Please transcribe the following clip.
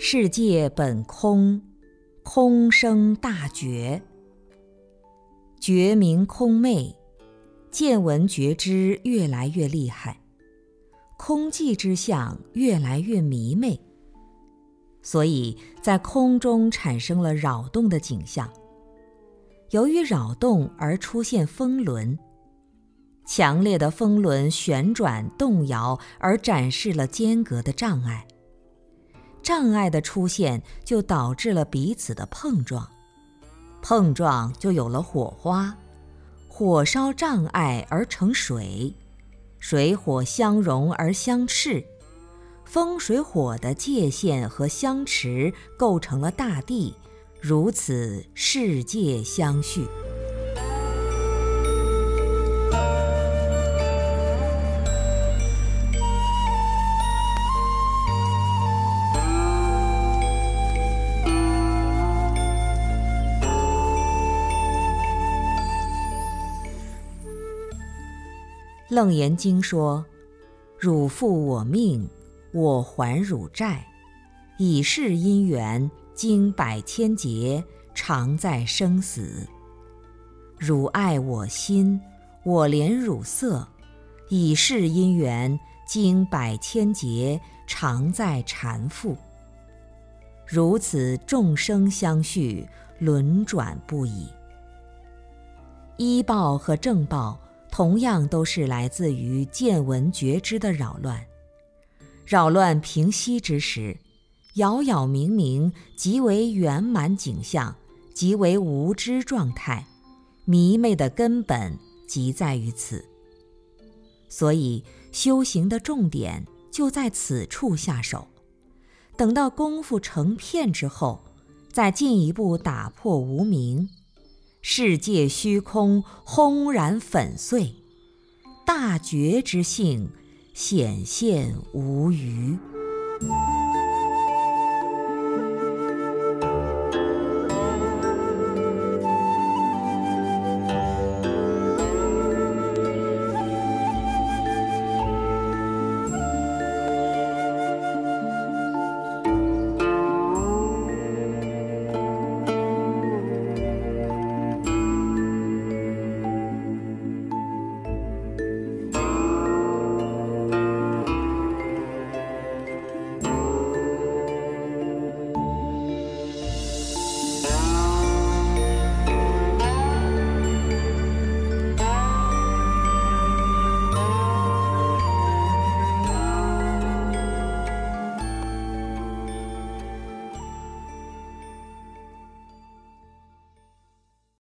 世界本空，空生大觉。觉明空昧，见闻觉知越来越厉害，空寂之相越来越迷昧，所以在空中产生了扰动的景象。由于扰动而出现风轮，强烈的风轮旋转动摇，而展示了间隔的障碍。障碍的出现，就导致了彼此的碰撞，碰撞就有了火花，火烧障碍而成水，水火相融而相斥，风水火的界限和相持构成了大地，如此世界相续。楞严经说：“汝负我命，我还汝债，以是因缘，经百千劫，常在生死。汝爱我心，我怜汝色，以是因缘，经百千劫，常在缠缚。如此众生相续，轮转不已。依报和正报。”同样都是来自于见闻觉知的扰乱，扰乱平息之时，杳杳冥冥即为圆满景象，即为无知状态，迷昧的根本即在于此。所以修行的重点就在此处下手，等到功夫成片之后，再进一步打破无明。世界虚空轰然粉碎，大觉之性显现无余。